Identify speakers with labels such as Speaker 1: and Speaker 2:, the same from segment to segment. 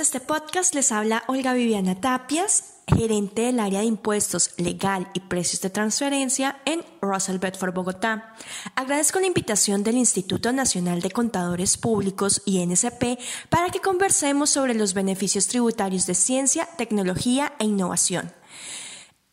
Speaker 1: Este podcast. Les habla Olga Viviana Tapias, gerente del área de impuestos legal y precios de transferencia en Russell Bedford, Bogotá. Agradezco la invitación del Instituto Nacional de Contadores Públicos y NSP para que conversemos sobre los beneficios tributarios de ciencia, tecnología e innovación.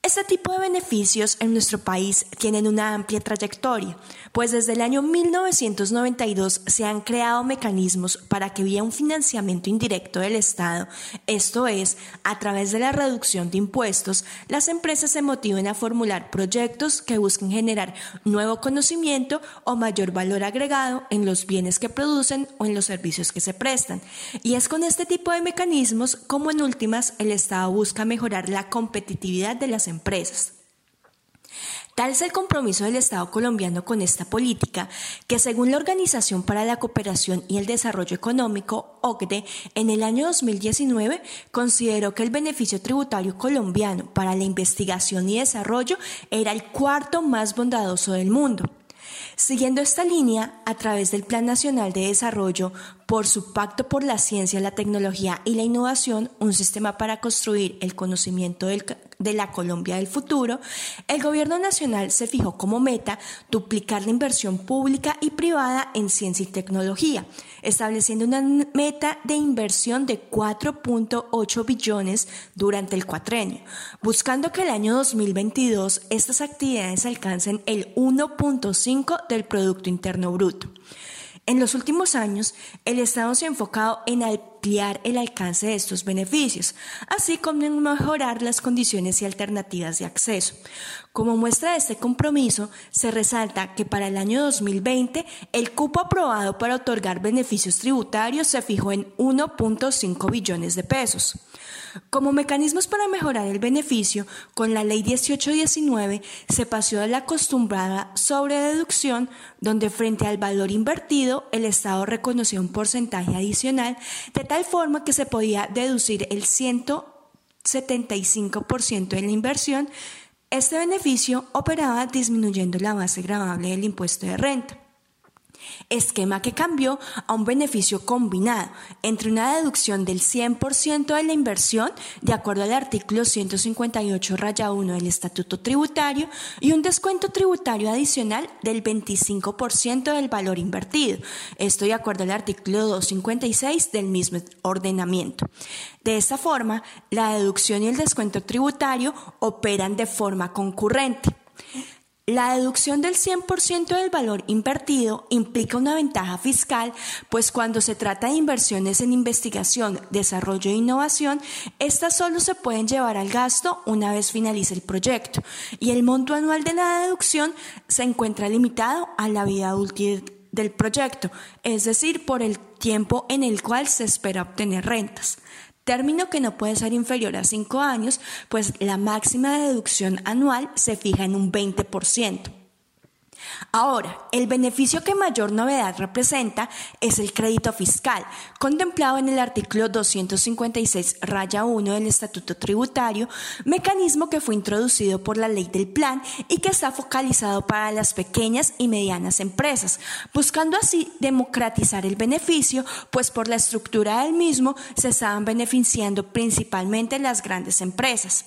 Speaker 1: Este tipo de beneficios en nuestro país tienen una amplia trayectoria, pues desde el año 1992 se han creado mecanismos para que vía un financiamiento indirecto del Estado, esto es, a través de la reducción de impuestos, las empresas se motiven a formular proyectos que busquen generar nuevo conocimiento o mayor valor agregado en los bienes que producen o en los servicios que se prestan. Y es con este tipo de mecanismos como en últimas el Estado busca mejorar la competitividad de las empresas. Tal es el compromiso del Estado colombiano con esta política, que según la Organización para la Cooperación y el Desarrollo Económico, OCDE, en el año 2019 consideró que el beneficio tributario colombiano para la investigación y desarrollo era el cuarto más bondadoso del mundo. Siguiendo esta línea, a través del Plan Nacional de Desarrollo, por su Pacto por la Ciencia, la Tecnología y la Innovación, un sistema para construir el conocimiento de la Colombia del futuro, el Gobierno Nacional se fijó como meta duplicar la inversión pública y privada en ciencia y tecnología, estableciendo una meta de inversión de 4.8 billones durante el cuatrenio, buscando que el año 2022 estas actividades alcancen el 1.5 del Producto Interno Bruto. En los últimos años, el Estado se ha enfocado en ampliar el alcance de estos beneficios, así como mejorar las condiciones y alternativas de acceso. Como muestra de este compromiso, se resalta que para el año 2020 el cupo aprobado para otorgar beneficios tributarios se fijó en 1.5 billones de pesos. Como mecanismos para mejorar el beneficio, con la Ley 1819 se pasó a la acostumbrada sobrededucción, donde frente al valor invertido el Estado reconoció un porcentaje adicional, de tal forma que se podía deducir el 175% de la inversión. Este beneficio operaba disminuyendo la base gravable del impuesto de renta esquema que cambió a un beneficio combinado entre una deducción del 100% de la inversión, de acuerdo al artículo 158 raya 1 del Estatuto Tributario, y un descuento tributario adicional del 25% del valor invertido, esto de acuerdo al artículo 256 del mismo ordenamiento. De esta forma, la deducción y el descuento tributario operan de forma concurrente. La deducción del 100% del valor invertido implica una ventaja fiscal, pues cuando se trata de inversiones en investigación, desarrollo e innovación, estas solo se pueden llevar al gasto una vez finalice el proyecto y el monto anual de la deducción se encuentra limitado a la vida útil del proyecto, es decir, por el tiempo en el cual se espera obtener rentas término que no puede ser inferior a 5 años, pues la máxima deducción anual se fija en un 20%. Ahora, el beneficio que mayor novedad representa es el crédito fiscal, contemplado en el artículo 256 raya 1 del Estatuto Tributario, mecanismo que fue introducido por la ley del plan y que está focalizado para las pequeñas y medianas empresas, buscando así democratizar el beneficio, pues por la estructura del mismo se estaban beneficiando principalmente las grandes empresas.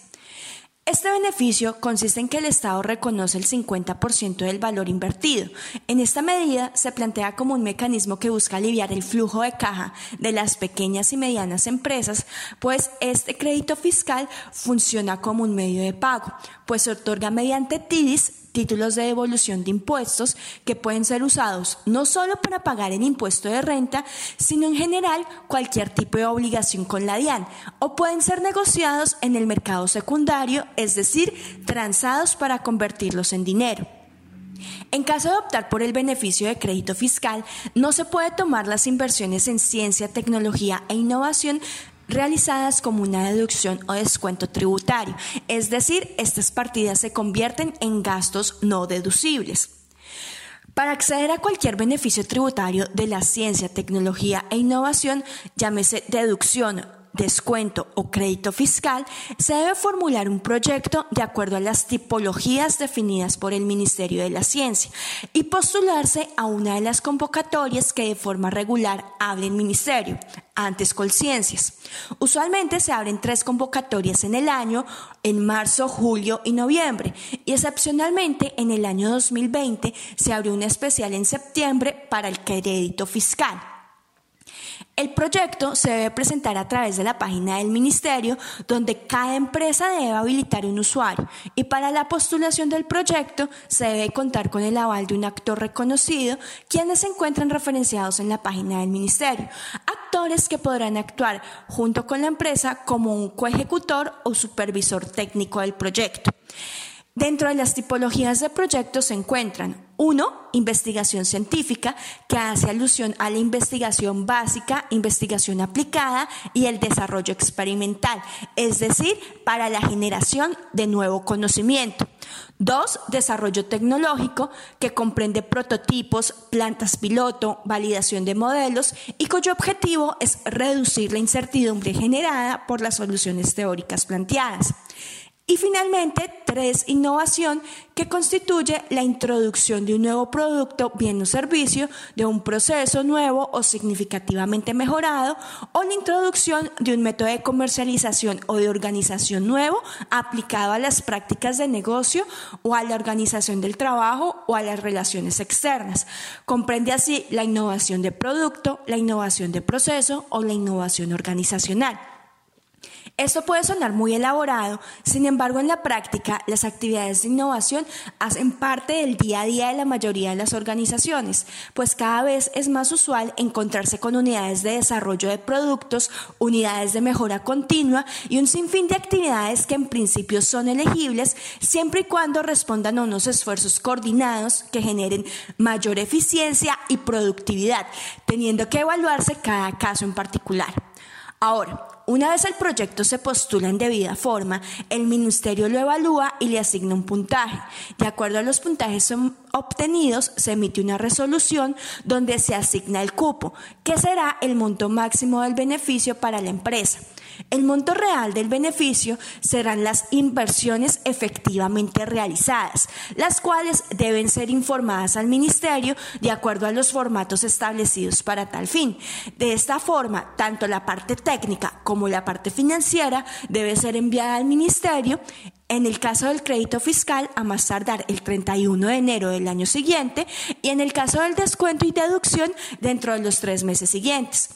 Speaker 1: Este beneficio consiste en que el Estado reconoce el 50% del valor invertido. En esta medida se plantea como un mecanismo que busca aliviar el flujo de caja de las pequeñas y medianas empresas, pues este crédito fiscal funciona como un medio de pago, pues se otorga mediante TIDIS títulos de devolución de impuestos que pueden ser usados no solo para pagar el impuesto de renta, sino en general cualquier tipo de obligación con la DIAN, o pueden ser negociados en el mercado secundario, es decir, transados para convertirlos en dinero. En caso de optar por el beneficio de crédito fiscal, no se puede tomar las inversiones en ciencia, tecnología e innovación realizadas como una deducción o descuento tributario, es decir, estas partidas se convierten en gastos no deducibles. Para acceder a cualquier beneficio tributario de la ciencia, tecnología e innovación, llámese deducción descuento o crédito fiscal, se debe formular un proyecto de acuerdo a las tipologías definidas por el Ministerio de la Ciencia y postularse a una de las convocatorias que de forma regular abre el Ministerio, antes Colciencias. Usualmente se abren tres convocatorias en el año, en marzo, julio y noviembre, y excepcionalmente en el año 2020 se abrió una especial en septiembre para el crédito fiscal. El proyecto se debe presentar a través de la página del ministerio donde cada empresa debe habilitar un usuario y para la postulación del proyecto se debe contar con el aval de un actor reconocido quienes se encuentran referenciados en la página del ministerio, actores que podrán actuar junto con la empresa como un coejecutor o supervisor técnico del proyecto. Dentro de las tipologías de proyectos se encuentran uno, investigación científica, que hace alusión a la investigación básica, investigación aplicada y el desarrollo experimental, es decir, para la generación de nuevo conocimiento. Dos, desarrollo tecnológico, que comprende prototipos, plantas piloto, validación de modelos y cuyo objetivo es reducir la incertidumbre generada por las soluciones teóricas planteadas. Y finalmente, tres, innovación, que constituye la introducción de un nuevo producto, bien o servicio, de un proceso nuevo o significativamente mejorado, o la introducción de un método de comercialización o de organización nuevo aplicado a las prácticas de negocio o a la organización del trabajo o a las relaciones externas. Comprende así la innovación de producto, la innovación de proceso o la innovación organizacional. Esto puede sonar muy elaborado, sin embargo en la práctica las actividades de innovación hacen parte del día a día de la mayoría de las organizaciones, pues cada vez es más usual encontrarse con unidades de desarrollo de productos, unidades de mejora continua y un sinfín de actividades que en principio son elegibles siempre y cuando respondan a unos esfuerzos coordinados que generen mayor eficiencia y productividad, teniendo que evaluarse cada caso en particular. Ahora, una vez el proyecto se postula en debida forma, el ministerio lo evalúa y le asigna un puntaje. De acuerdo a los puntajes obtenidos, se emite una resolución donde se asigna el cupo, que será el monto máximo del beneficio para la empresa. El monto real del beneficio serán las inversiones efectivamente realizadas, las cuales deben ser informadas al Ministerio de acuerdo a los formatos establecidos para tal fin. De esta forma, tanto la parte técnica como la parte financiera debe ser enviada al Ministerio en el caso del crédito fiscal a más tardar el 31 de enero del año siguiente y en el caso del descuento y deducción dentro de los tres meses siguientes.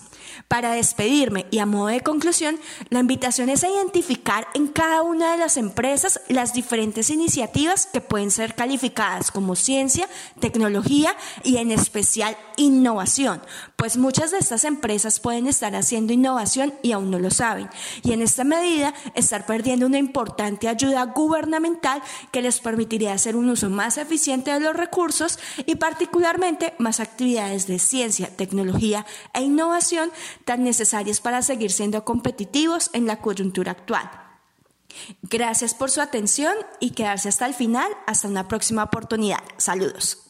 Speaker 1: Para despedirme y a modo de conclusión, la invitación es a identificar en cada una de las empresas las diferentes iniciativas que pueden ser calificadas como ciencia, tecnología y en especial innovación, pues muchas de estas empresas pueden estar haciendo innovación y aún no lo saben, y en esta medida estar perdiendo una importante ayuda gubernamental que les permitiría hacer un uso más eficiente de los recursos y particularmente más actividades de ciencia, tecnología e innovación tan necesarias para seguir siendo competitivos en la coyuntura actual. Gracias por su atención y quedarse hasta el final. Hasta una próxima oportunidad. Saludos.